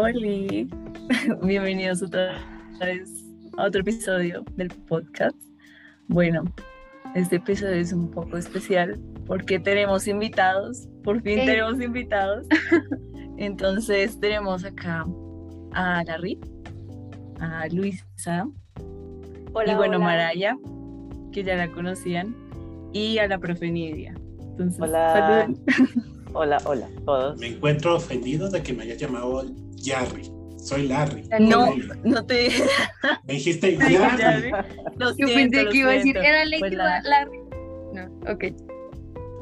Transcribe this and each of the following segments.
Hola, bienvenidos otra vez a otro episodio del podcast. Bueno, este episodio es un poco especial porque tenemos invitados, por fin tenemos invitados. Entonces tenemos acá a Larry, a Luisa, y bueno, Maraya, que ya la conocían, y a la profe Nidia. Entonces, hola. Hola, hola, todos. Me encuentro ofendido de que me haya llamado Yarry. Soy Larry. No, no te. Me dijiste Yarry. Yo pensé que iba a decir, era pues Larry. No, ok.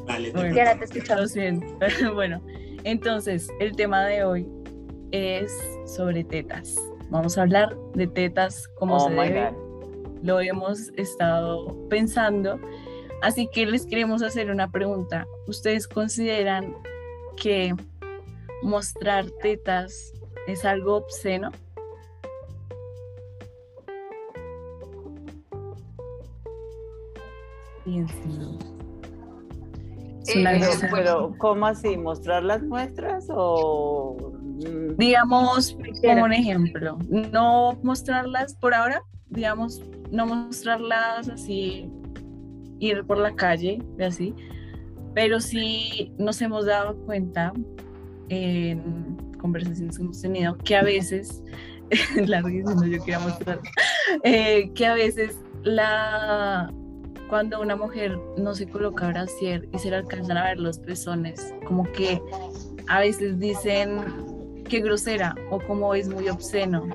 Vale, te bueno, ahora te escuchamos bien. bueno, entonces, el tema de hoy es sobre tetas. Vamos a hablar de tetas como oh se debe. Lo hemos estado pensando. Así que les queremos hacer una pregunta. ¿Ustedes consideran que mostrar tetas es algo obsceno? Eh, pero, ¿cómo así? ¿Mostrar las muestras o...? Mm? Digamos, como un ejemplo, no mostrarlas por ahora, digamos, no mostrarlas así, ir por la calle, así, pero sí nos hemos dado cuenta en conversaciones que hemos tenido que a veces, la no yo quería mostrar, eh, que a veces la cuando una mujer no se coloca brasier y se le alcanzan a ver los pezones, como que a veces dicen que grosera o como es muy obsceno.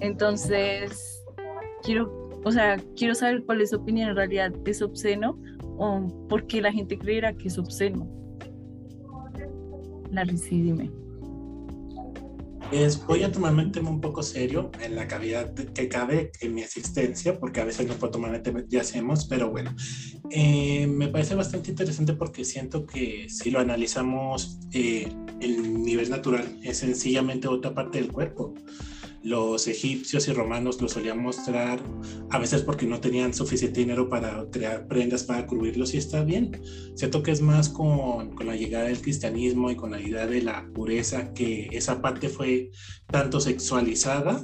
Entonces, quiero, o sea, quiero saber cuál es su opinión en realidad, ¿es obsceno o por qué la gente creerá que es obsceno? La dime voy a tomarme un tema un poco serio en la cavidad que cabe en mi existencia, porque a veces no puedo tomar el tema, ya hacemos, pero bueno, eh, me parece bastante interesante porque siento que si lo analizamos, eh, el nivel natural es sencillamente otra parte del cuerpo los egipcios y romanos lo solían mostrar, a veces porque no tenían suficiente dinero para crear prendas para cubrirlos y está bien. Siento que es más con, con, la llegada del cristianismo y con la idea de la pureza que esa parte fue tanto sexualizada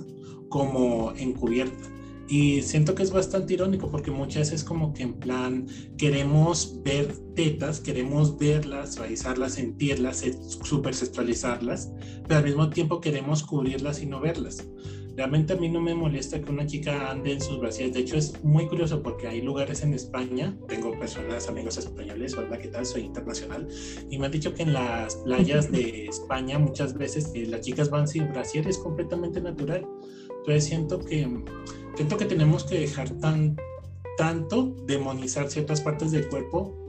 como encubierta. Y siento que es bastante irónico porque muchas veces como que en plan queremos ver tetas, queremos verlas, realizarlas, sentirlas, super sexualizarlas, pero al mismo tiempo queremos cubrirlas y no verlas. Realmente a mí no me molesta que una chica ande en sus vacías. De hecho, es muy curioso porque hay lugares en España, tengo personas, amigos españoles, ¿verdad? ¿Qué tal? Soy internacional. Y me han dicho que en las playas de España muchas veces eh, las chicas van sin brasier, es completamente natural. Entonces siento que siento que tenemos que dejar tan, tanto demonizar ciertas partes del cuerpo.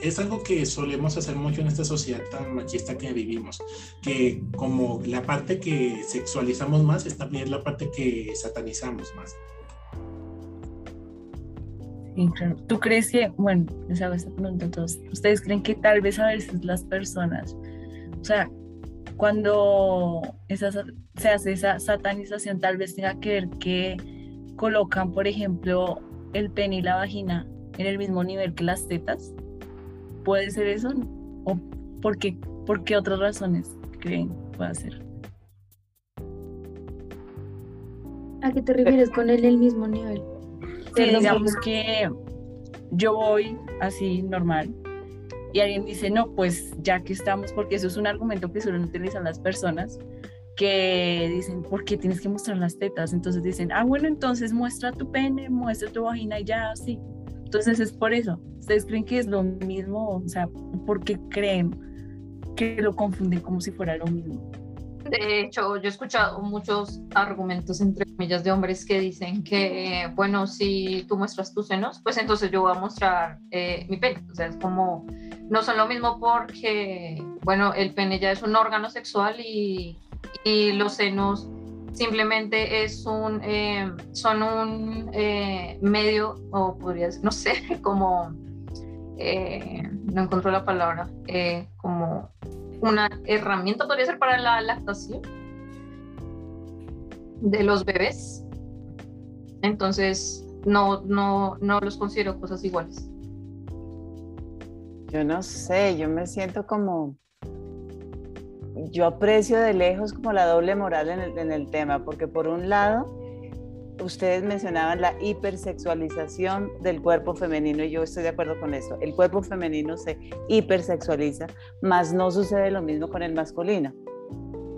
Es algo que solemos hacer mucho en esta sociedad tan machista que vivimos, que como la parte que sexualizamos más es también la parte que satanizamos más. ¿Tú crees que, bueno, les hago esta pregunta a todos, ¿ustedes creen que tal vez a veces las personas, o sea, cuando esa, se hace esa satanización, tal vez tenga que ver que colocan, por ejemplo, el pene y la vagina en el mismo nivel que las tetas? ¿Puede ser eso? ¿O por qué, por qué otras razones creen puede ser? ¿A qué te refieres con él el mismo nivel? Sí, digamos que yo voy así normal y alguien dice, no, pues ya que estamos, porque eso es un argumento que suelen utilizar las personas, que dicen, ¿por qué tienes que mostrar las tetas? Entonces dicen, ah, bueno, entonces muestra tu pene, muestra tu vagina y ya, así. Entonces es por eso. ¿Ustedes creen que es lo mismo? O sea, ¿por qué creen que lo confunden como si fuera lo mismo? De hecho, yo he escuchado muchos argumentos, entre comillas, de hombres que dicen que, bueno, si tú muestras tus senos, pues entonces yo voy a mostrar eh, mi pene. O sea, es como, no son lo mismo porque, bueno, el pene ya es un órgano sexual y y los senos simplemente es un, eh, son un eh, medio, o podría ser, no sé, como, eh, no encontró la palabra, como una herramienta, podría ser para la lactación de los bebés. Entonces, no, no, no los considero cosas iguales. Yo no sé, yo me siento como yo aprecio de lejos como la doble moral en el, en el tema, porque por un lado, ustedes mencionaban la hipersexualización del cuerpo femenino y yo estoy de acuerdo con eso. El cuerpo femenino se hipersexualiza, mas no sucede lo mismo con el masculino.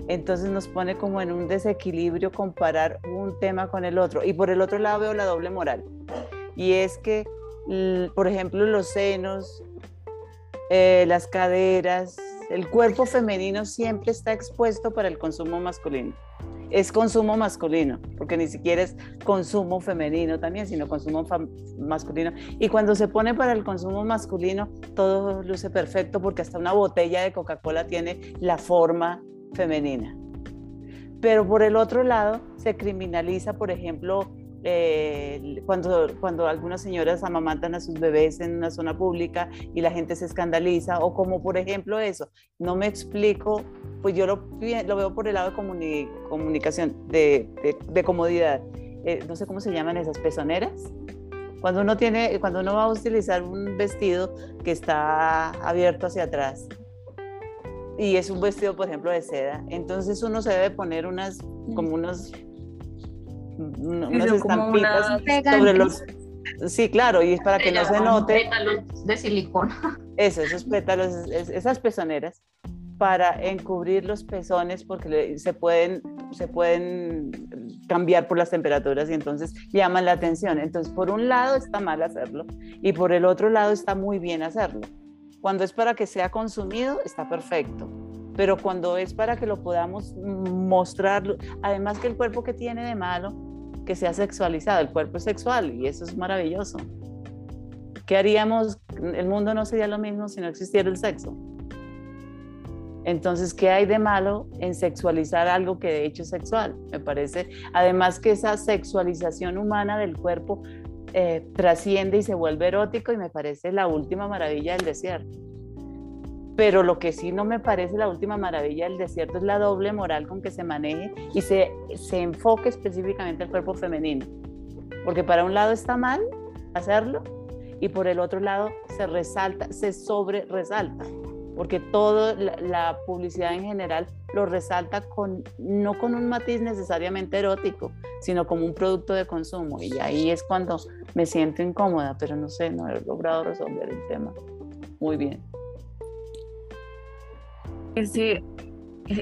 Entonces nos pone como en un desequilibrio comparar un tema con el otro. Y por el otro lado veo la doble moral. Y es que, por ejemplo, los senos, eh, las caderas, el cuerpo femenino siempre está expuesto para el consumo masculino es consumo masculino, porque ni siquiera es consumo femenino también, sino consumo masculino. Y cuando se pone para el consumo masculino, todo luce perfecto porque hasta una botella de Coca-Cola tiene la forma femenina. Pero por el otro lado, se criminaliza, por ejemplo, eh, cuando, cuando algunas señoras amamantan a sus bebés en una zona pública y la gente se escandaliza, o como por ejemplo eso, no me explico, pues yo lo, lo veo por el lado de comunicación, de, de, comodidad. Eh, no sé cómo se llaman esas pezoneras. Cuando uno, tiene, cuando uno va a utilizar un vestido que está abierto hacia atrás y es un vestido, por ejemplo, de seda, entonces uno se debe poner unas, como unos unas estampitas sobre los... Sí, claro, y es para que no se note. Pétalos de silicona. Eso, esos pétalos, esas pezoneras, para encubrir los pezones porque se pueden, se pueden cambiar por las temperaturas y entonces llaman la atención. Entonces, por un lado está mal hacerlo y por el otro lado está muy bien hacerlo. Cuando es para que sea consumido, está perfecto. Pero cuando es para que lo podamos mostrar, además que el cuerpo que tiene de malo, que sea sexualizado, el cuerpo es sexual y eso es maravilloso. ¿Qué haríamos? El mundo no sería lo mismo si no existiera el sexo. Entonces, ¿qué hay de malo en sexualizar algo que de hecho es sexual? Me parece, además que esa sexualización humana del cuerpo eh, trasciende y se vuelve erótico y me parece la última maravilla del desierto. Pero lo que sí no me parece la última maravilla del desierto es la doble moral con que se maneje y se, se enfoque específicamente al cuerpo femenino. Porque para un lado está mal hacerlo y por el otro lado se resalta, se sobre resalta. Porque toda la, publicidad en general lo resalta con, no con un matiz necesariamente erótico, sino como un producto de consumo. Y ahí es cuando me siento incómoda, pero no sé, no he logrado resolver el tema muy bien ese,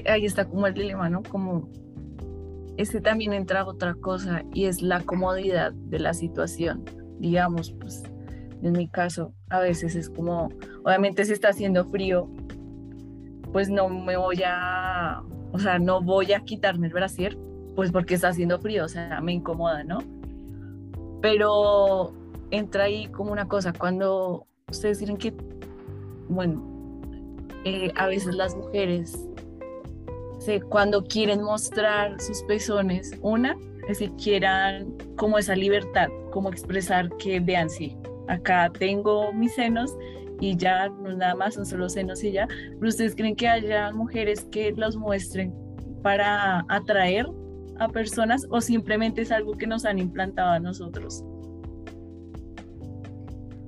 ahí está como el dilema, ¿no? Como ese también entra otra cosa y es la comodidad de la situación. Digamos, pues en mi caso, a veces es como, obviamente si está haciendo frío, pues no me voy a, o sea, no voy a quitarme el brasier, pues porque está haciendo frío, o sea, me incomoda, ¿no? Pero entra ahí como una cosa, cuando ustedes dicen que, bueno, eh, a veces las mujeres cuando quieren mostrar sus pezones, una, es que quieran como esa libertad, como expresar que vean, sí, acá tengo mis senos y ya no nada más son solo senos y ya, pero ustedes creen que haya mujeres que los muestren para atraer a personas o simplemente es algo que nos han implantado a nosotros?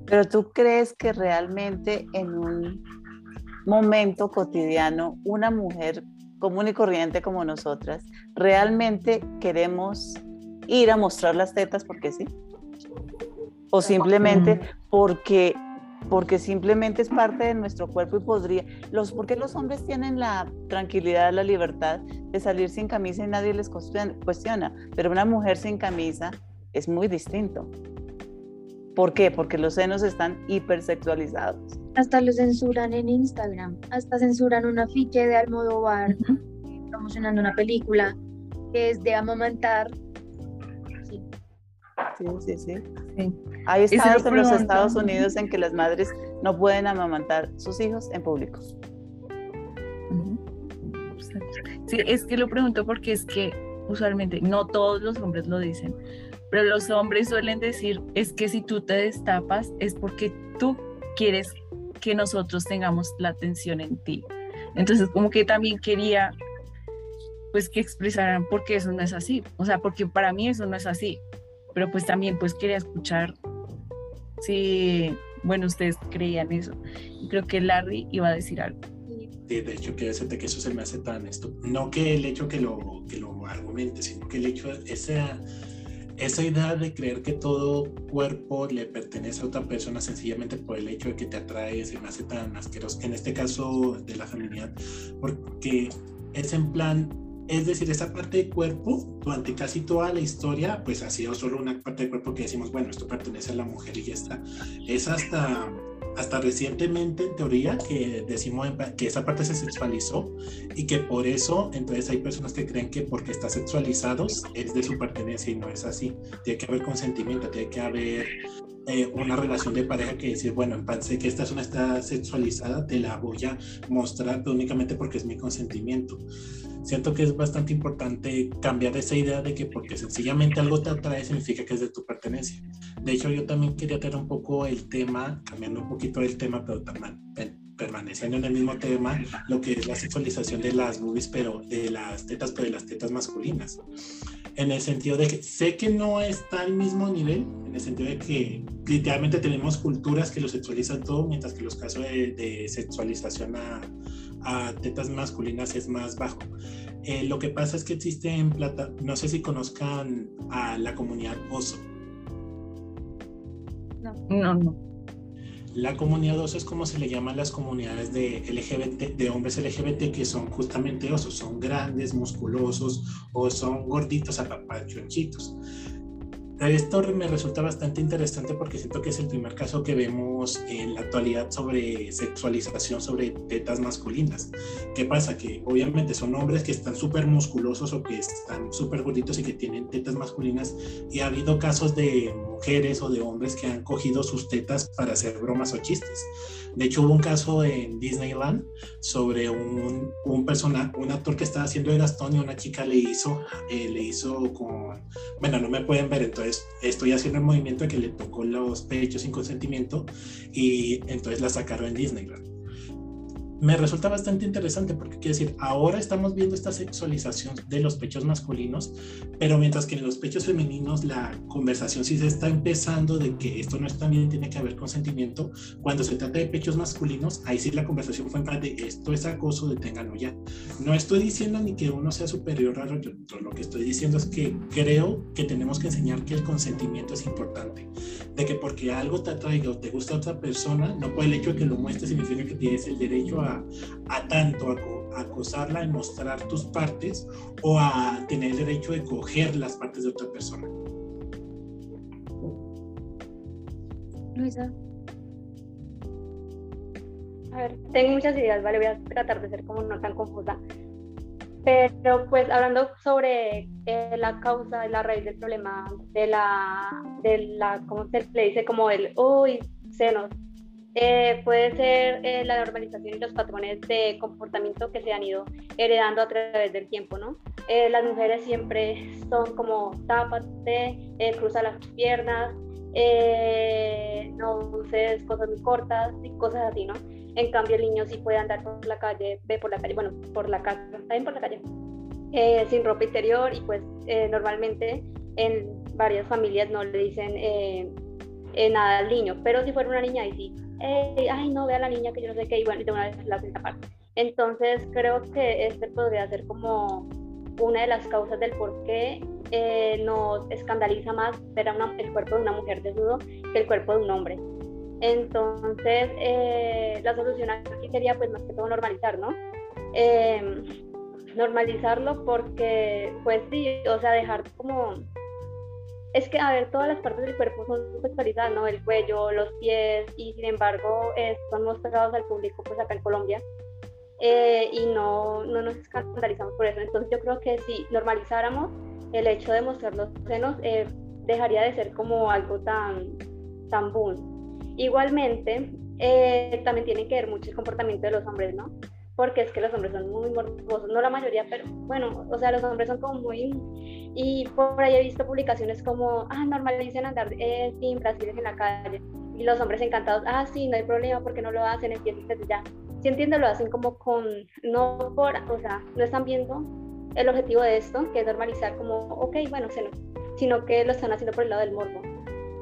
Pero tú crees que realmente en un momento cotidiano una mujer común y corriente como nosotras realmente queremos ir a mostrar las tetas porque sí? ¿O simplemente porque, porque simplemente es parte de nuestro cuerpo y podría... Los, porque los hombres tienen la tranquilidad, la libertad de salir sin camisa y nadie les cuestiona, pero una mujer sin camisa es muy distinto. ¿Por qué? Porque los senos están hipersexualizados. Hasta lo censuran en Instagram, hasta censuran un afiche de Almodóvar promocionando una película que es de amamantar. Sí, sí, sí. sí. Hay estados en los Estados Unidos en que las madres no pueden amamantar sus hijos en público. Sí, es que lo pregunto porque es que usualmente no todos los hombres lo dicen, pero los hombres suelen decir, es que si tú te destapas es porque tú quieres que nosotros tengamos la atención en ti. Entonces, como que también quería, pues, que expresaran por qué eso no es así. O sea, porque para mí eso no es así. Pero pues también, pues, quería escuchar si, bueno, ustedes creían eso. Creo que Larry iba a decir algo. de hecho, que decirte que eso se me hace tan esto. No que el hecho que lo, que lo argumente, sino que el hecho, esa, esa idea de creer que todo cuerpo le pertenece a otra persona sencillamente por el hecho de que te atrae, se me hace tan asqueroso. En este caso de la feminidad, porque es en plan, es decir, esa parte de cuerpo, durante casi toda la historia, pues ha sido solo una parte de cuerpo que decimos, bueno, esto pertenece a la mujer y ya está. Es hasta hasta recientemente en teoría que decimos que esa parte se sexualizó y que por eso entonces hay personas que creen que porque está sexualizados es de su pertenencia y no es así. Tiene que haber consentimiento, tiene que haber eh, una relación de pareja que decir, bueno, en pensé que esta zona está sexualizada, te la voy a mostrar únicamente porque es mi consentimiento. Siento que es bastante importante cambiar esa idea de que porque sencillamente algo te atrae significa que es de tu pertenencia. De hecho, yo también quería tener un poco el tema, cambiando un poquito el tema, pero también permaneciendo en el mismo tema, lo que es la sexualización de las boobies, pero de las tetas, pero de las tetas masculinas. En el sentido de que sé que no está al mismo nivel, en el sentido de que literalmente tenemos culturas que lo sexualizan todo, mientras que los casos de, sexualización a, a, tetas masculinas es más bajo. Eh, lo que pasa es que existe en plata, no sé si conozcan a la comunidad OSO. No, no, no. La comunidad oso es como se le llaman las comunidades de LGBT, de hombres LGBT que son justamente osos, son grandes, musculosos o son gorditos, apapachonchitos. Esto me resulta bastante interesante porque siento que es el primer caso que vemos en la actualidad sobre sexualización sobre tetas masculinas. ¿Qué pasa? Que obviamente son hombres que están súper musculosos o que están súper gorditos y que tienen tetas masculinas y ha habido casos de mujeres o de hombres que han cogido sus tetas para hacer bromas o chistes. De hecho, hubo un caso en Disneyland sobre un, persona, un actor que estaba haciendo de Gastón y una chica le hizo, eh, le hizo con, bueno, no me pueden ver, entonces estoy haciendo el movimiento de que le tocó los pechos sin consentimiento y entonces la sacaron en Disneyland me resulta bastante interesante porque quiere decir, ahora estamos viendo esta sexualización de los pechos masculinos, pero mientras que en los pechos femeninos la conversación sí se está empezando de que esto no es también tiene que haber consentimiento, cuando se trata de pechos masculinos, ahí sí la conversación fue en plan de esto es acoso, deténganlo ya. No estoy diciendo ni que uno sea superior al otro, lo que estoy diciendo es que creo que tenemos que enseñar que el consentimiento es importante, de que porque algo te atraiga o te gusta a otra persona, no por el hecho de que lo muestres significa que tienes el derecho a a, tanto a, acosarla y mostrar tus partes o a tener el derecho de coger las partes de otra persona. Luisa. A ver, tengo muchas ideas, ¿vale? Voy a tratar de ser como no tan confusa. Pero pues hablando sobre eh, la causa la raíz del problema de la, de la, ¿cómo se le dice? Como el, uy, senos, eh, puede ser eh, la normalización y los patrones de comportamiento que se han ido heredando a través del tiempo, ¿no? Eh, las mujeres siempre son como tápate, cruza las piernas, no uses cosas muy cortas y cosas así, ¿no? En cambio el niño sí puede andar por la calle, ve por la calle, bueno, por la casa, también por la calle, sin ropa interior y pues normalmente en varias familias no le dicen nada al niño, pero si fuera una niña ahí sí ay, no, ve a la niña que yo no sé qué, y bueno, y de una vez la hacen parte. Entonces, creo que este podría ser como una de las causas del por qué eh, nos escandaliza más ver a el cuerpo de una mujer desnudo que el cuerpo de un hombre. Entonces, eh, la solución aquí sería, pues, más que todo normalizar, ¿no? Em, normalizarlo porque, pues sí, o sea, dejar como es que, a ver, todas las partes del cuerpo son sexualizadas, ¿no? El cuello, los pies, y sin embargo eh, son mostrados al público, pues acá en Colombia, eh, y no, no nos escandalizamos por eso. Entonces yo creo que si normalizáramos el hecho de mostrar los senos, eh, dejaría de ser como algo tan, tan boom. Igualmente, también tiene que ver mucho el comportamiento de los hombres, ¿no? Porque es que los hombres son muy morbosos, no la mayoría, pero bueno, o sea, los hombres son como muy... Y por ahí he visto publicaciones como, ah, normalicen andar eh, sin brasiles en la calle. Y los hombres encantados, ah, sí, no hay problema porque no lo hacen, empiezan desde ya. Si entiendo, lo hacen como con, no por, o sea, no están viendo el objetivo de esto, que es normalizar como, ok, bueno, sino que lo están haciendo por el lado del morbo.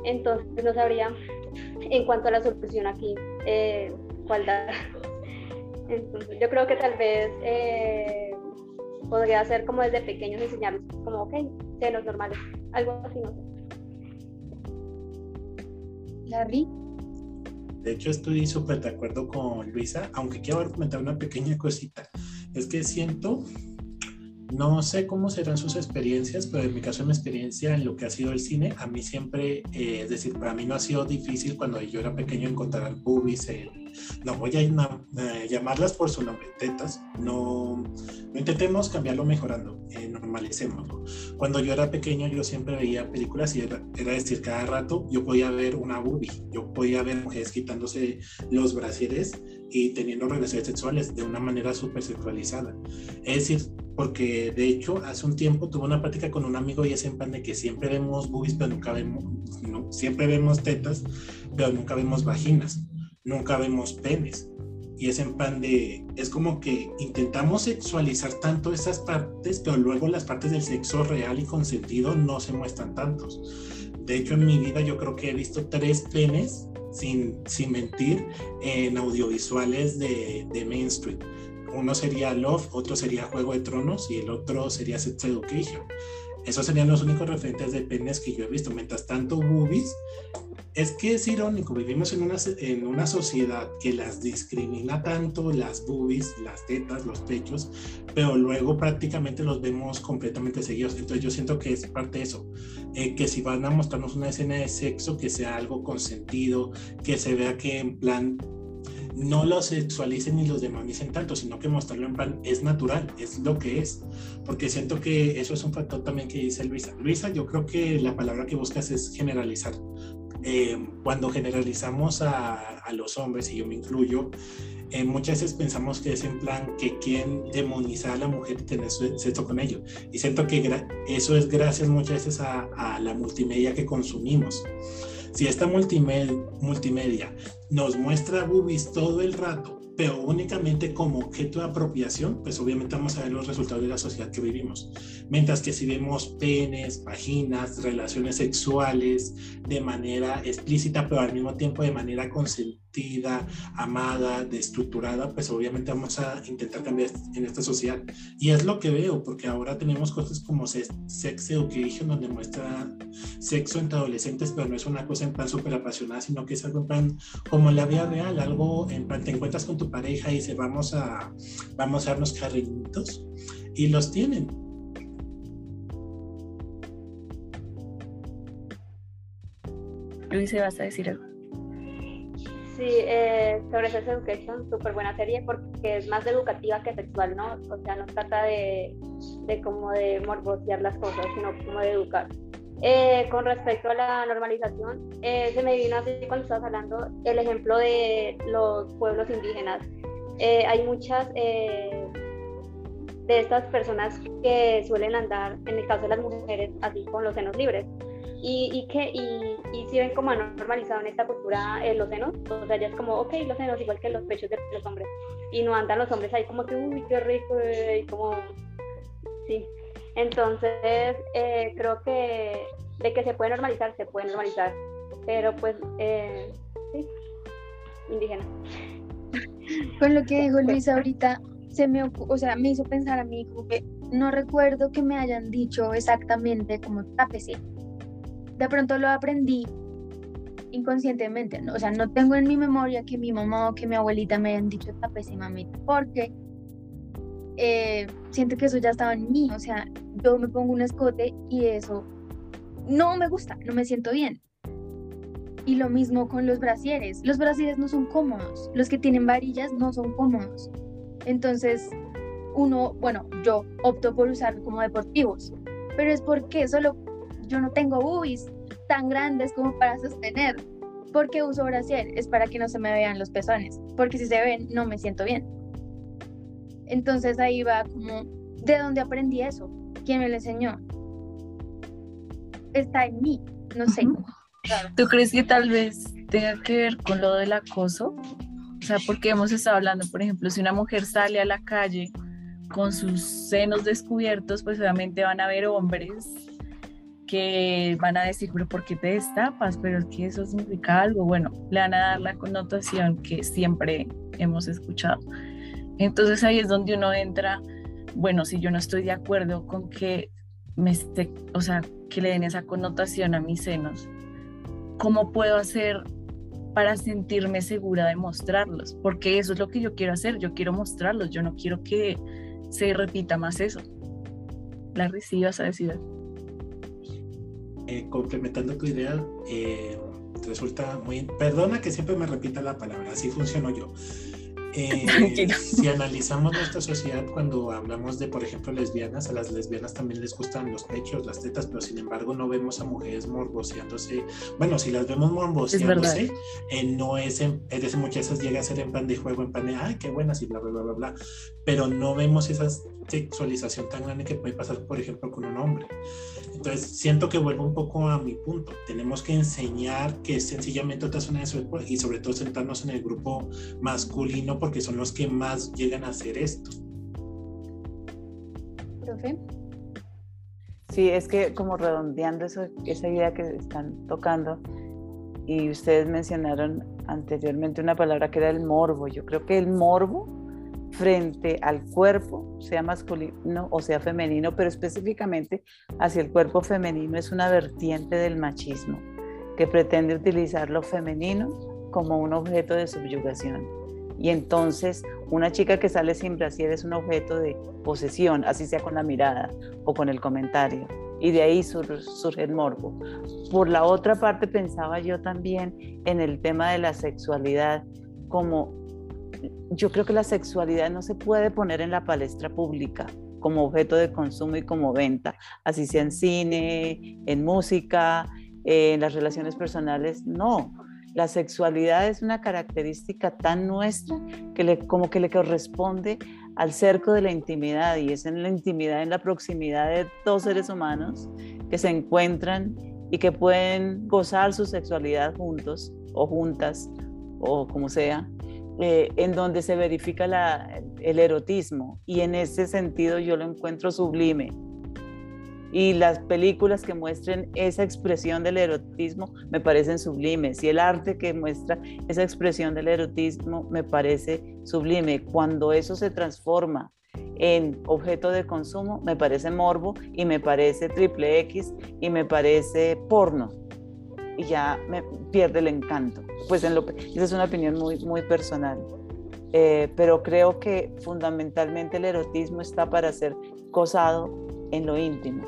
Entonces, no sabría, en cuanto a la solución aquí, eh, cuál dar. Entonces, yo creo que tal vez eh, podría ser como desde pequeños enseñarles como, ok, senos normales, algo así, no sé. Larry. De hecho, estoy súper de acuerdo con Luisa, aunque quiero comentar una pequeña cosita. Es que siento no sé cómo serán sus experiencias, pero en mi caso, en mi experiencia en lo que ha sido el cine, a mí siempre, eh, es decir, para mí no ha sido difícil cuando yo era pequeño encontrar boobies, no voy a eh, llamarlas por su nombre, tetas, no, no intentemos cambiarlo mejorando, eh. Cuando yo era pequeño yo siempre veía películas y era, era, decir, cada rato yo podía ver una boobie, yo podía ver mujeres quitándose los brasieres y teniendo relaciones sexuales de una manera súper sexualizada. Es decir, porque de hecho hace un tiempo tuve una práctica con un amigo y es en plan de que siempre vemos boobies, pero nunca vemos, no, siempre vemos tetas, pero nunca vemos vaginas, nunca vemos penes. Y es en plan de, es como que intentamos sexualizar tanto esas partes, pero luego las partes del sexo real y consentido no se muestran tantos. De hecho, en mi vida yo creo que he visto tres penes, sin, sin mentir, en audiovisuales de, de mainstream uno sería Love, otro sería Juego de Tronos y el otro sería Sex Education. Esos serían los únicos referentes de penes que yo he visto. Mientras tanto, boobies, es que es irónico, vivimos en una, en una sociedad que las discrimina tanto, las boobies, las tetas, los pechos, pero luego prácticamente los vemos completamente seguidos. Entonces yo siento que es parte de eso, eh, que si van a mostrarnos una escena de sexo, que sea algo consentido, que se vea que en plan no los sexualicen ni los demonicen tanto, sino que mostrarlo en plan es natural, es lo que es. Porque siento que eso es un factor también que dice Luisa. Luisa, yo creo que la palabra que buscas es generalizar. Eh, cuando generalizamos a, los hombres, y yo me incluyo, eh, muchas veces pensamos que es en plan que quieren demonizar a la mujer y tener sexo con ellos. Y siento que eso es gracias muchas veces a, la multimedia que consumimos. Si esta multimedia nos muestra boobies todo el rato, pero únicamente como objeto de apropiación, pues obviamente vamos a ver los resultados de la sociedad que vivimos. Mientras que si vemos penes, vaginas, relaciones sexuales de manera explícita, pero al mismo tiempo de manera consentida, amada, destructurada, pues obviamente vamos a intentar cambiar en esta sociedad. Y es lo que veo, porque ahora tenemos cosas como Sex Education, donde muestra sexo entre adolescentes, pero no es una cosa en plan súper apasionada, sino que es algo en plan como en la vida real, algo en plan te encuentras con tu pareja y dices, vamos a, vamos a darnos cariñitos, y los tienen. Luis, ¿vas a decir algo? Sí, eh, sobre Sex Education, súper buena serie porque es más educativa que sexual, ¿no? O sea, no trata de, de como de morbosear las cosas, sino como de educar. Eh, con respecto a la normalización, eh, se me vino así cuando estabas hablando el ejemplo de los pueblos indígenas. Eh, hay muchas de estas personas que suelen andar, en el caso de las mujeres, así con los senos libres y, y que y, y, si ven como normalizado en esta cultura eh, los senos, o sea, ya es como, ok, los senos igual que los pechos de los hombres, y no andan los hombres ahí como que, uy, qué rico, eh, y como, sí. Entonces, eh, creo que de que se puede normalizar, se puede normalizar, pero pues, sí, indígena. Con lo que dijo Luis ahorita, se me, o sea, me hizo pensar a mí como que no recuerdo que me hayan dicho exactamente como tápese de pronto lo aprendí inconscientemente, ¿no? o sea, no tengo en mi memoria que mi mamá o que mi abuelita me hayan dicho esta pesimamente, porque eh, siento que eso ya estaba en mí, o sea, yo me pongo un escote y eso no me gusta, no me siento bien. Y lo mismo con los brasieres, los brasieres no son cómodos, los que tienen varillas no son cómodos. Entonces, uno, bueno, yo opto por usar como deportivos, pero es porque solo yo no tengo boobies tan grandes como para sostener. porque uso brasier? Es para que no se me vean los pezones, porque si se ven no me siento bien. Entonces ahí va como, ¿de dónde aprendí eso? ¿Quién me lo enseñó? Está en mí, no sé. ¿Tú crees que tal vez tenga que ver con lo del acoso? O sea, porque hemos estado hablando, por ejemplo, si una mujer sale a la calle con sus senos descubiertos, pues obviamente van a ver hombres que van a decir, pero ¿por qué te destapas? Pero es que eso significa algo. Bueno, le van a dar la connotación que siempre hemos escuchado. Entonces ahí es donde uno entra, bueno, si yo no estoy de acuerdo con que me esté, o sea, que le den esa connotación a mis senos, ¿cómo puedo hacer para sentirme segura de mostrarlos? Porque eso es lo que yo quiero hacer, yo quiero mostrarlos, yo no quiero que se repita más eso. La recibas a decir. Eh, complementando tu idea, eh, resulta muy... Perdona que siempre me repita la palabra, así funciono yo. Eh, si analizamos nuestra sociedad cuando hablamos de, por ejemplo, lesbianas, a las lesbianas también les gustan los pechos, las tetas, pero sin embargo no vemos a mujeres morboseándose. Bueno, si las vemos morboseándose, eh, no es, en, es muchas veces llega a ser en plan de juego, en plan de, ay, qué buenas y bla, bla, bla, bla, bla, pero no vemos esa sexualización tan grande que puede pasar, por ejemplo, con un hombre. Entonces, siento que vuelvo un poco a mi punto. Tenemos que enseñar que es sencillamente otra zona de su y sobre todo sentarnos en el grupo masculino porque son los que más llegan a hacer esto. Profe. Sí, es que como redondeando eso, esa idea que están tocando, y ustedes mencionaron anteriormente una palabra que era el morbo. Yo creo que el morbo frente al cuerpo, sea masculino o sea femenino, pero específicamente hacia el cuerpo femenino es una vertiente del machismo que pretende utilizar lo femenino como un objeto de subyugación. Y entonces una chica que sale sin brasier es un objeto de posesión, así sea con la mirada o con el comentario. Y de ahí surge el morbo. Por la otra parte pensaba yo también en el tema de la sexualidad como yo creo que la sexualidad no se puede poner en la palestra pública como objeto de consumo y como venta, así sea en cine, en música, en las relaciones personales, no. La sexualidad es una característica tan nuestra que le, como que le corresponde al cerco de la intimidad y es en la intimidad, en la proximidad de dos seres humanos que se encuentran y que pueden gozar su sexualidad juntos o juntas o como sea, eh, en donde se verifica el erotismo y en ese sentido yo lo encuentro sublime. Y las películas que muestren esa expresión del erotismo me parecen sublimes y el arte que muestra esa expresión del erotismo me parece sublime. Cuando eso se transforma en objeto de consumo, me parece morbo y me parece triple X y me parece porno y ya me pierde el encanto. Pues en lo, esa es una opinión muy, muy personal. Eh, pero creo que fundamentalmente el erotismo está para ser gozado en lo íntimo.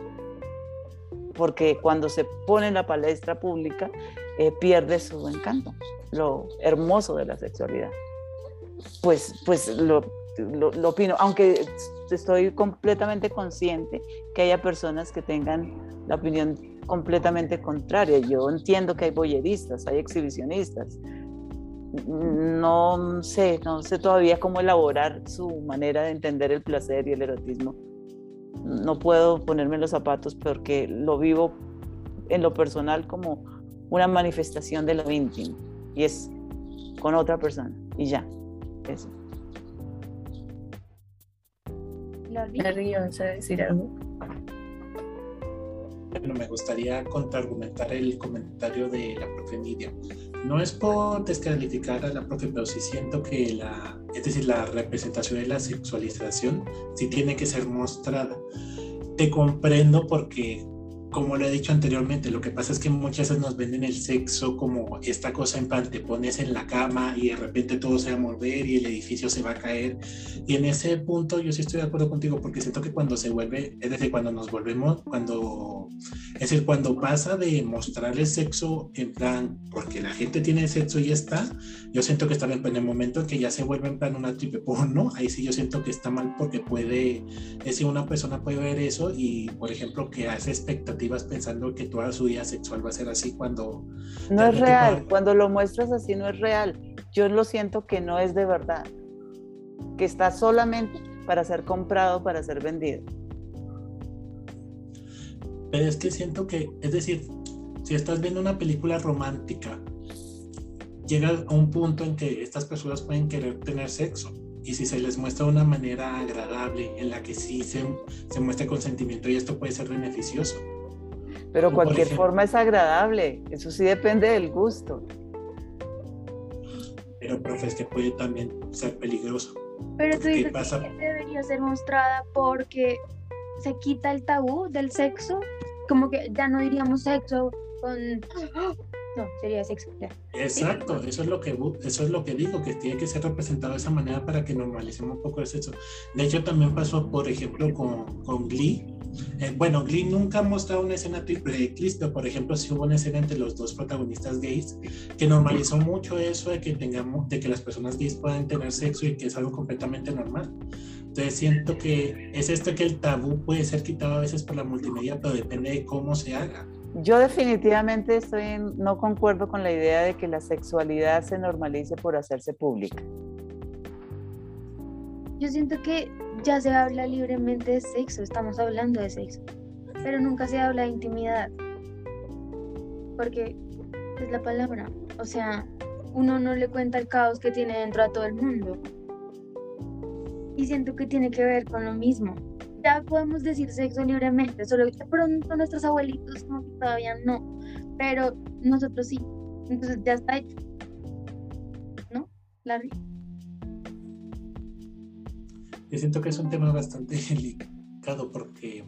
Porque cuando se pone en la palestra pública, eh, pierde su encanto, lo hermoso de la sexualidad. Pues, pues lo, lo, lo opino, aunque estoy completamente consciente que haya personas que tengan la opinión completamente contraria. Yo entiendo que hay boyeristas, hay exhibicionistas. No sé, no sé todavía cómo elaborar su manera de entender el placer y el erotismo. No puedo ponerme los zapatos porque lo vivo en lo personal como una manifestación de lo íntimo y es con otra persona y ya. Eso. ¿Vas a decir algo? Bueno, me gustaría contraargumentar el comentario de la profe Nidia. No es por descalificar a la profe, pero sí siento que la, es decir, la representación de la sexualización sí tiene que ser mostrada. Te comprendo porque como lo he dicho anteriormente, lo que pasa es que muchas veces nos venden el sexo como esta cosa en plan, te pones en la cama y de repente todo se va a mover y el edificio se va a caer. Y en ese punto yo sí estoy de acuerdo contigo porque siento que cuando se vuelve, es decir, cuando nos volvemos, cuando, es decir, cuando pasa de mostrar el sexo en plan, porque la gente tiene sexo y está, yo siento que está bien, en el momento en que ya se vuelve en plan una triple porno, ahí sí yo siento que está mal porque puede, es decir, una persona puede ver eso y, por ejemplo, que hace expectativa pensando que toda su vida sexual va a ser así cuando... No es real, cuando lo muestras así no es real. Yo lo siento que no es de verdad, que está solamente para ser comprado, para ser vendido. Pero es que siento que, es decir, si estás viendo una película romántica, llega a un punto en que estas personas pueden querer tener sexo y si se les muestra de una manera agradable en la que sí se, se muestra consentimiento y esto puede ser beneficioso. Pero cualquier forma es agradable, eso sí depende del gusto. Pero, profe, es que puede también ser peligroso. Pero tú dices que debería ser mostrada porque se quita el tabú del sexo, como que ya no diríamos sexo con no, sería sexo. Exacto, eso es lo que eso es lo que digo, que tiene que ser representado de esa manera para que normalicemos un poco el sexo. De hecho, también pasó, por ejemplo, con, con Glee. Eh, bueno, Glee nunca ha mostrado una escena triple pero por ejemplo, sí hubo una escena entre los dos protagonistas gays que normalizó mucho eso de que tengamos, de que las personas gays puedan tener sexo y que es algo completamente normal. Entonces siento que es esto que el tabú puede ser quitado a veces por la multimedia, pero depende de cómo se haga. Yo definitivamente estoy no concuerdo con la idea de que la sexualidad se normalice por hacerse pública. Yo siento que ya se habla libremente de sexo, estamos hablando de sexo, pero nunca se habla de intimidad. Porque es la palabra, o sea, uno no le cuenta el caos que tiene dentro a todo el mundo. Y siento que tiene que ver con lo mismo ya podemos decir sexo libremente, solo que pronto nuestros abuelitos que todavía no, pero nosotros sí. Entonces ya está hecho. ¿No? Larry. Yo siento que es un tema bastante delicado porque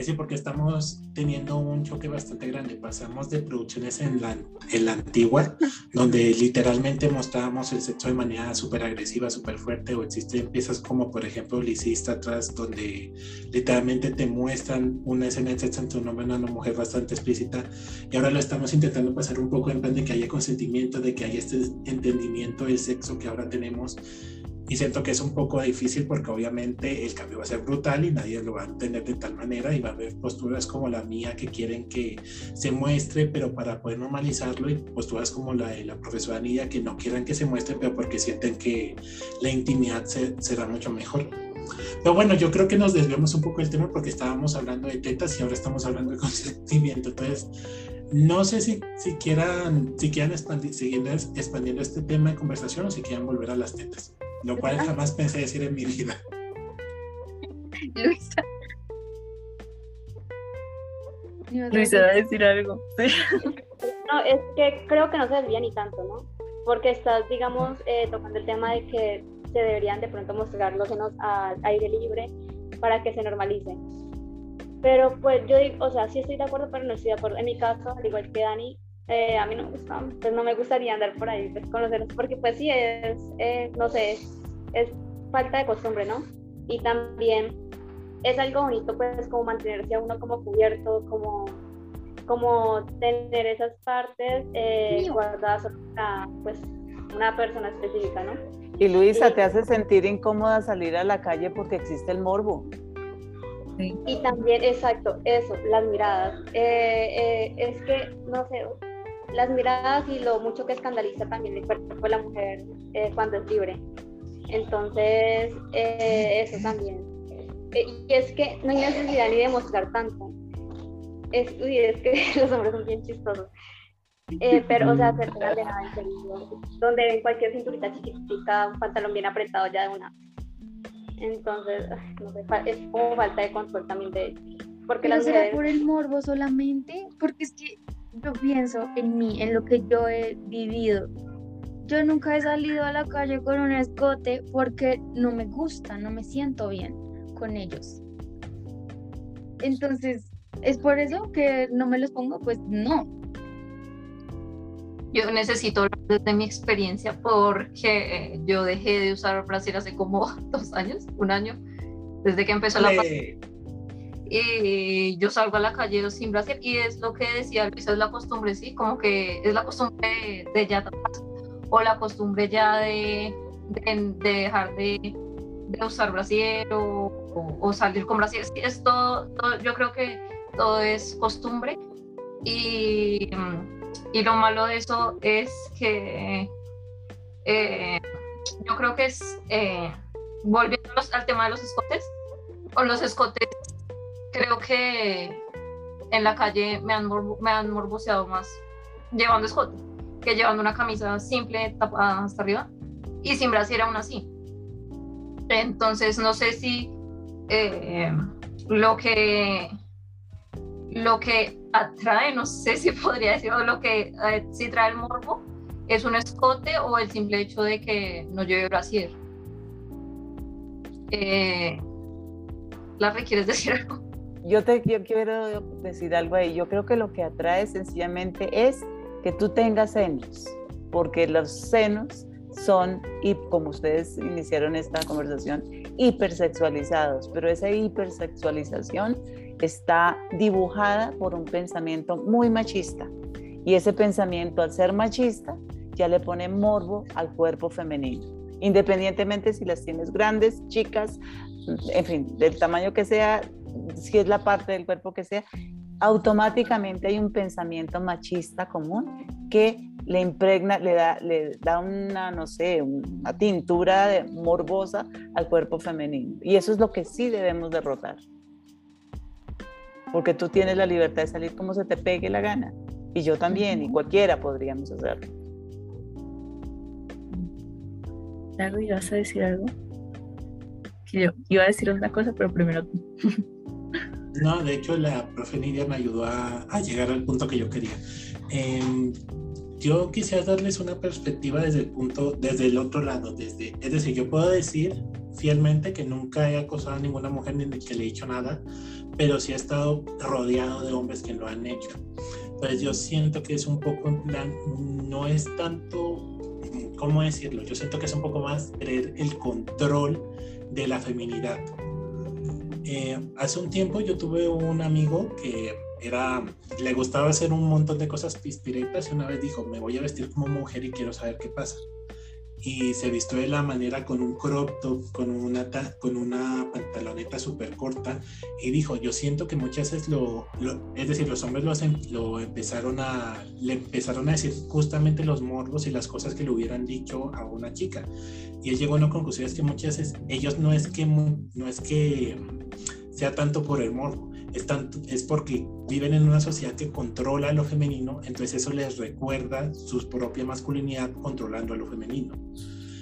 es decir, porque estamos teniendo un choque bastante grande. Pasamos de producciones en la, en la antigua, donde literalmente mostrábamos el sexo de manera súper agresiva, súper fuerte, o existen piezas como, por ejemplo, Licista atrás, donde literalmente te muestran una escena de sexo entre un hombre y una mujer bastante explícita. Y ahora lo estamos intentando pasar un poco en plan de que haya consentimiento, de que haya este entendimiento del sexo que ahora tenemos y siento que es un poco difícil porque obviamente el cambio va a ser brutal y nadie lo va a entender de tal manera y va a haber posturas como la mía que quieren que se muestre, pero para poder normalizarlo y posturas como la de la profesora Nidia que no quieran que se muestre, pero porque sienten que la intimidad será mucho mejor. Pero bueno, yo creo que nos desviamos un poco del tema porque estábamos hablando de tetas y ahora estamos hablando de consentimiento. Entonces, no sé si, si quieran, si quieran expandir, expandiendo este tema de conversación o si quieran volver a las tetas lo cual jamás pensé decir en mi vida. Luisa. Luisa va a decir algo. No, es que creo que no se desvía ni tanto, ¿no? Porque estás, digamos, eh, tocando el tema de que se deberían de pronto mostrar los senos al aire libre para que se normalice. Pero pues yo digo, o sea, sí estoy de acuerdo, pero no estoy de acuerdo. En mi caso, al igual que Dani, eh, a mí no me gusta, pues no me gustaría andar por ahí, pues conocerlos, porque pues sí es, eh, no sé, es, falta de costumbre, ¿no? Y también es algo bonito, pues como mantenerse a uno como cubierto, como, como tener esas partes eh, guardadas para pues, una persona específica, ¿no? Y Luisa, ¿te hace sentir incómoda salir a la calle porque existe el morbo? Y también, exacto, eso, las miradas. es que, no sé, las miradas y lo mucho que escandaliza también el cuerpo de la mujer eh, cuando es libre. Entonces, eh, eso también. Eh, y es que no hay necesidad ni de mostrar tanto. Es, uy, es que los hombres son bien chistosos. pero, o sea, hacer una de nada donde ven cualquier cinturita chiquitita, un pantalón bien apretado ya de una. Entonces, no sé, es como falta de control también de porque las será por el morbo solamente? Porque es que yo pienso en mí, en lo que yo he vivido. Yo nunca he salido a la calle con un escote porque no me gusta, no me siento bien con ellos. Entonces, ¿es por eso que no me los pongo? Pues no. Yo necesito desde mi experiencia porque yo dejé de usar brasier hace como dos años, un año, desde que empezó la pandemia y yo salgo a la calle sin brasier y es lo que decía Luisa, es la costumbre, sí, como que es la costumbre de, ya o la costumbre ya de, de, dejar de, usar brasier o, salir con brasier, es todo, yo creo que todo es costumbre y, y lo malo de eso es que eh, yo creo que es, eh, volviendo al tema de los escotes, o los escotes creo que en la calle me han, me han morboseado más llevando escote que llevando una camisa simple tapada hasta arriba y sin brasier aún así. Entonces no sé si eh, lo que lo que atrae, no sé si podría decir, lo que eh, si trae el morbo es un escote o el simple hecho de que no lleve brasier. Eh, ¿La requieres decir algo? Yo te yo quiero decir algo ahí. Yo creo que lo que atrae sencillamente es que tú tengas senos, porque los senos son, y como ustedes iniciaron esta conversación, hipersexualizados, pero esa hipersexualización está dibujada por un pensamiento muy machista. Y ese pensamiento, al ser machista, ya le pone morbo al cuerpo femenino, independientemente si las tienes grandes, chicas, en fin, del tamaño que sea, si es la parte del cuerpo que sea, automáticamente hay un pensamiento machista común que le impregna, le da, le da una, no sé, una tintura de morbosa al cuerpo femenino. Y eso es lo que sí debemos derrotar. Porque tú tienes la libertad de salir como se te pegue la gana. Y yo también, y cualquiera podríamos hacerlo. ¿Algo ibas a decir algo? yo iba a decir una cosa, pero primero No, de hecho la profe Nidia me ayudó a, llegar al punto que yo quería. Eh, yo quisiera darles una perspectiva desde el punto, desde el otro lado, desde, es decir, yo puedo decir fielmente que nunca he acosado a ninguna mujer ni que le he dicho nada, pero sí he estado rodeado de hombres que lo han hecho. Entonces yo siento que es un poco no es tanto, ¿cómo decirlo? Yo siento que es un poco más tener el control de la feminidad. Eh, hace un tiempo yo tuve un amigo que era, le gustaba hacer un montón de cosas pispiretas y una vez dijo, me voy a vestir como mujer y quiero saber qué pasa. Y se vistió de la manera con un crop top, con una, con una pantaloneta súper corta y dijo, yo siento que muchas veces lo, es decir, los hombres lo, hacen, lo empezaron a, le empezaron a decir justamente los morbos y las cosas que le hubieran dicho a una chica. Y él llegó a una conclusión, es que muchas veces ellos no es que, no es que sea tanto por el morbo, es, porque viven en una sociedad que controla lo femenino, entonces eso les recuerda su propia masculinidad controlando a lo femenino.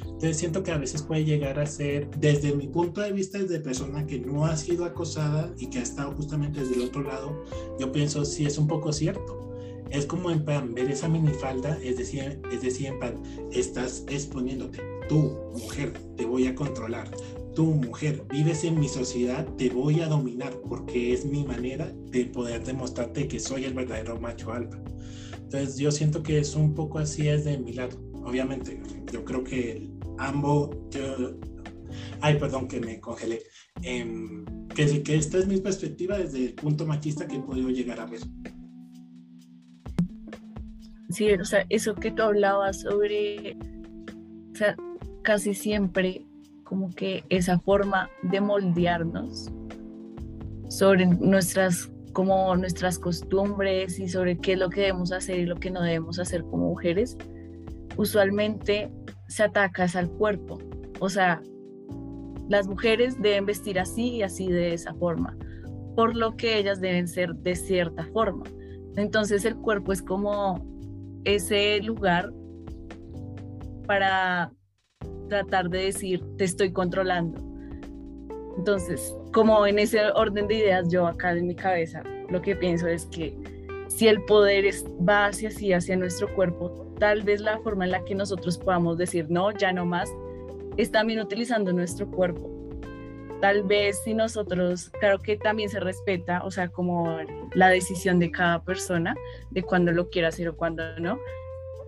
Entonces siento que a veces puede llegar a ser, desde mi punto de vista, desde persona que no ha sido acosada y que ha estado justamente desde el otro lado, yo pienso si es un poco cierto. Es como en plan, ver esa minifalda, es decir, es decir, en plan, estás exponiéndote, tú, mujer, te voy a controlar, tú mujer vives en mi sociedad, te voy a dominar porque es mi manera de poder demostrarte que soy el verdadero macho alfa. Entonces yo siento que es un poco así es de mi lado. Obviamente, yo creo que ambos, ay, perdón que me congelé, eh, que, que esta es mi perspectiva desde el punto machista que he podido llegar a ver. Sí, o sea, eso que tú hablabas sobre, o sea, casi siempre como que esa forma de moldearnos sobre nuestras como nuestras costumbres y sobre qué es lo que debemos hacer y lo que no debemos hacer como mujeres, usualmente se ataca al cuerpo. O sea, las mujeres deben vestir así y así de esa forma, por lo que ellas deben ser de cierta forma. Entonces el cuerpo es como ese lugar para tratar de decir, te estoy controlando. Entonces, como en ese orden de ideas, yo acá en mi cabeza lo que pienso es que si el poder va hacia sí, hacia nuestro cuerpo, tal vez la forma en la que nosotros podamos decir, no, ya no más, es también utilizando nuestro cuerpo. Tal vez si nosotros, claro que también se respeta, o sea, como la decisión de cada persona, de cuándo lo quiera hacer o cuándo no,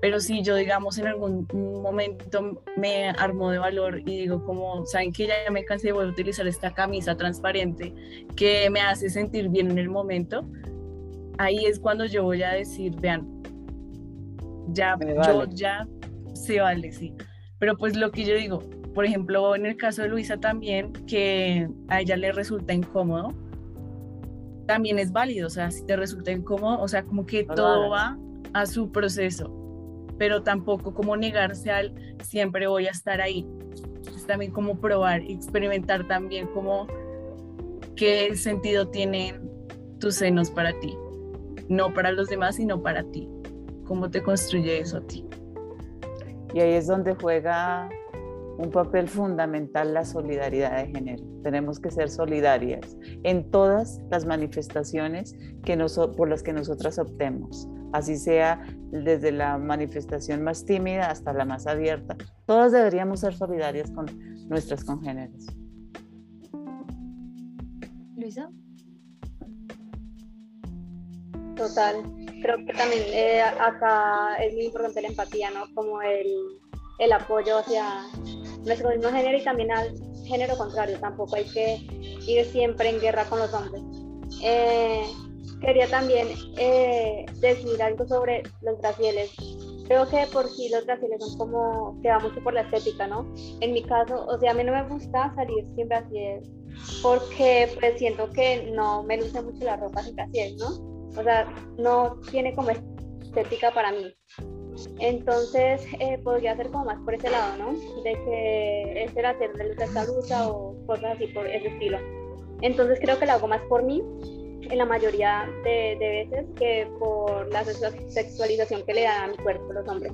pero si yo, digamos, en algún momento me armo de valor y digo como, ¿saben que ya me cansé de utilizar esta camisa transparente que me hace sentir bien en el momento? Ahí es cuando yo voy a decir, vean, ya, yo ya se vale, sí. Pero pues lo que yo digo, por ejemplo, en el caso de Luisa también, que a ella le resulta incómodo, también es válido, o sea, si te resulta incómodo, o sea, como que todo va a su proceso pero tampoco como negarse al siempre voy a estar ahí. Es también como probar, experimentar también como qué sentido tienen tus senos para ti, no para los demás, sino para ti. ¿Cómo te construye eso a ti? Y ahí es donde juega un papel fundamental la solidaridad de género. Tenemos que ser solidarias en todas las manifestaciones que por las que nosotras optemos así sea desde la manifestación más tímida hasta la más abierta. Todas deberíamos ser solidarias con nuestras congéneres. Luisa. Total, creo que también eh, acá es muy importante la empatía, ¿no? Como el, el apoyo hacia nuestro mismo género y también al género contrario, tampoco hay que ir siempre en guerra con los hombres. Eh, quería también eh, decir algo sobre los brasiles. Creo que por sí los brasiles son como, que va mucho por la estética, ¿no? En mi caso, o sea, a mí no me gusta salir sin brasiles porque pues siento que no me luce mucho la ropa sin brasiles, ¿no? O sea, no tiene como estética para mí. Entonces, eh, podría ser como más por ese lado, ¿no? De que es el hacerle luz a esta blusa o cosas así por ese estilo. Entonces, creo que lo hago más por mí en la mayoría de, veces que por la sexualización que le dan a mi cuerpo los hombres.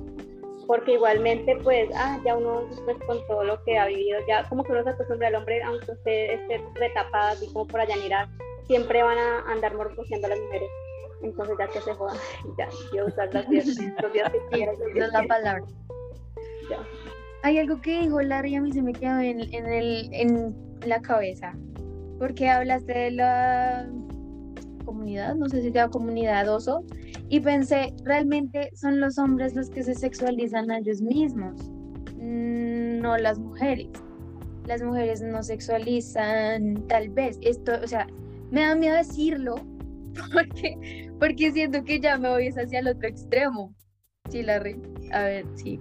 Porque igualmente, pues, ah, ya uno después con todo lo que ha vivido, ya como que uno se acostumbra al hombre, aunque usted esté retapada, así como por allá mirar, siempre van a andar morboseando a las mujeres. Entonces ya que se jodan, ya, yo usar las días, los días que quiera. es la palabra. Ya. Hay algo que dijo Larry a mí se me quedó en, en, el, en la cabeza. Porque hablaste de la comunidad, no sé si sea comunidad oso, y pensé, realmente son los hombres los que se sexualizan a ellos mismos, mm, no las mujeres. Las mujeres no sexualizan, tal vez, esto, o sea, me da miedo decirlo, porque, porque siento que ya me voy hacia el otro extremo. Sí, Larry, a ver, sí,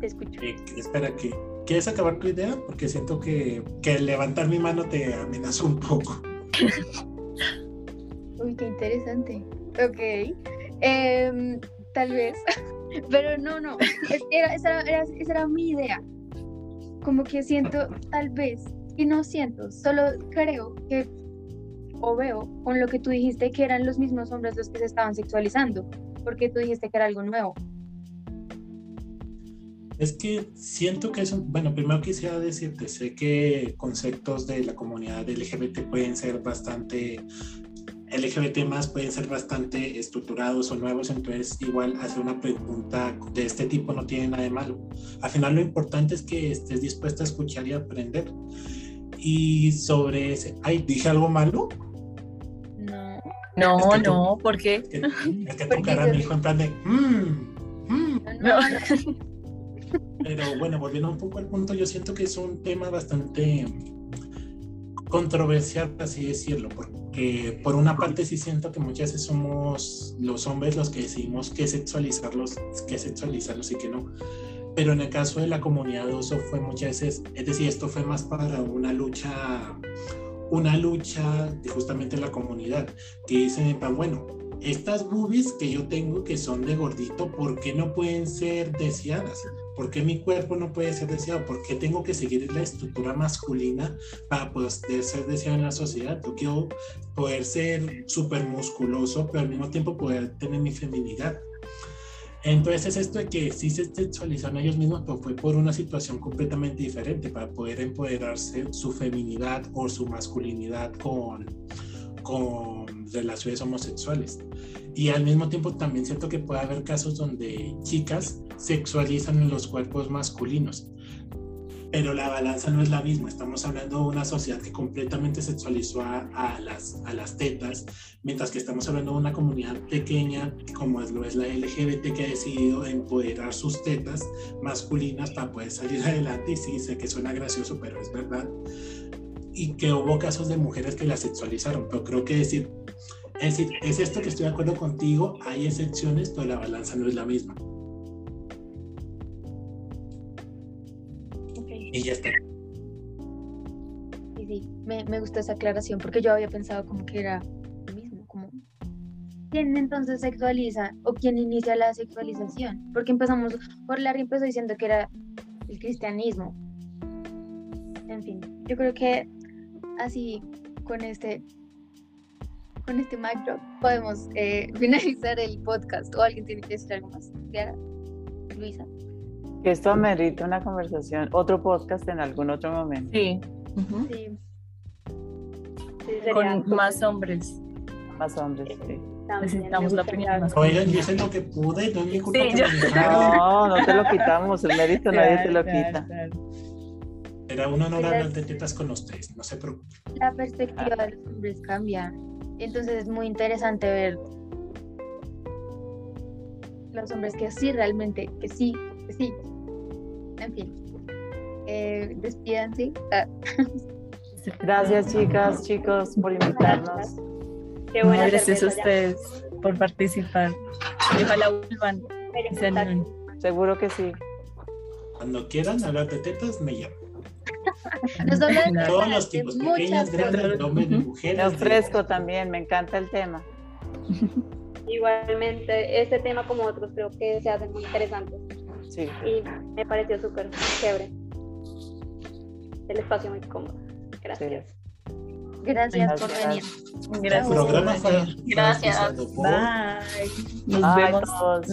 te escucho. Eh, espera, que ¿quieres acabar tu idea? Porque siento que, que levantar mi mano te amenazó un poco. Uy, qué interesante. Ok. Em, tal vez. Pero no, no. Era, esa, era, esa era mi idea. Como que siento, tal vez, y no siento, solo creo que, o veo con lo que tú dijiste, que eran los mismos hombres los que se estaban sexualizando, porque tú dijiste que era algo nuevo. Es que siento que eso, bueno, primero quisiera decirte, sé que conceptos de la comunidad LGBT pueden ser bastante LGBT más pueden ser bastante estructurados o nuevos, entonces igual hacer una pregunta de este tipo no tiene nada de malo. Al final lo importante es que estés dispuesta a escuchar y aprender. Y sobre ese, ay, ¿dije algo malo? No, no, no, ¿por qué? Es que, tu cara me dijo en plan de, mmm, mmm. No. Pero bueno, volviendo un poco al punto, yo siento que es un tema bastante controversial, así decirlo, porque por una parte sí siento que muchas veces somos los hombres los que decidimos qué sexualizarlos, qué sexualizarlos y qué no. Pero en el caso de la comunidad oso fue muchas veces, es decir, esto fue más para una lucha, una lucha de justamente la comunidad, que dicen, bueno, estas boobies que yo tengo que son de gordito, ¿por qué no pueden ser deseadas? ¿Por qué mi cuerpo no puede ser deseado? ¿Por qué tengo que seguir la estructura masculina para poder ser deseado en la sociedad? Yo quiero poder ser súper musculoso, pero al mismo tiempo poder tener mi feminidad. Entonces es esto de que sí se sexualizan ellos mismos, pero fue por una situación completamente diferente, para poder empoderarse su feminidad o su masculinidad con, con relaciones homosexuales. Y al mismo tiempo también siento que puede haber casos donde chicas sexualizan los cuerpos masculinos. Pero la balanza no es la misma. Estamos hablando de una sociedad que completamente sexualizó a, las, a las tetas, mientras que estamos hablando de una comunidad pequeña, como lo es la LGBT, que ha decidido empoderar sus tetas masculinas para poder salir adelante. Y sí, sé que suena gracioso, pero es verdad. Y que hubo casos de mujeres que la sexualizaron. Pero creo que decir es decir, es esto que estoy de acuerdo contigo, hay excepciones, pero la balanza no es la misma. Y ya está. Sí, sí, me, me gusta esa aclaración porque yo había pensado como que era lo mismo, como quién entonces sexualiza o quién inicia la sexualización, porque empezamos, por Larry empezó diciendo que era el cristianismo. En fin, yo creo que así con este con este mic podemos eh, finalizar el podcast o alguien tiene que decir algo más. Luisa. Que esto amerita una conversación, otro podcast en algún otro momento. Sí. sí. Con más hombres. Más hombres, sí. Necesitamos la opinión. Oigan, yo sé lo que pude, no es mi culpa. No, no te lo quitamos, el mérito nadie te lo quita. Era un honor hablar de tetas con ustedes, no se preocupen. La perspectiva de los hombres cambia. Entonces es muy interesante ver los hombres que sí, realmente, que sí, que sí. En fin. Eh, despídanse. Ah. Gracias, chicas, chicos, por invitarnos. Qué buena Gracias a ya. ustedes por participar. Y Ojalá vuelvan. se. Seguro que sí. Cuando quieran hablar de tetas, me llaman. No solo de Claro. Todos los tipos, pequeñas, grandes, hombres, mujeres. de- también, me encanta el tema. Igualmente, este tema como otros creo que se hacen muy interesantes Sí. y me pareció súper chévere. El espacio muy cómodo. Gracias. Gracias por Gracias. venir. El Gracias. programa fue Gracias. Bye. Nos Bye, vemos todos.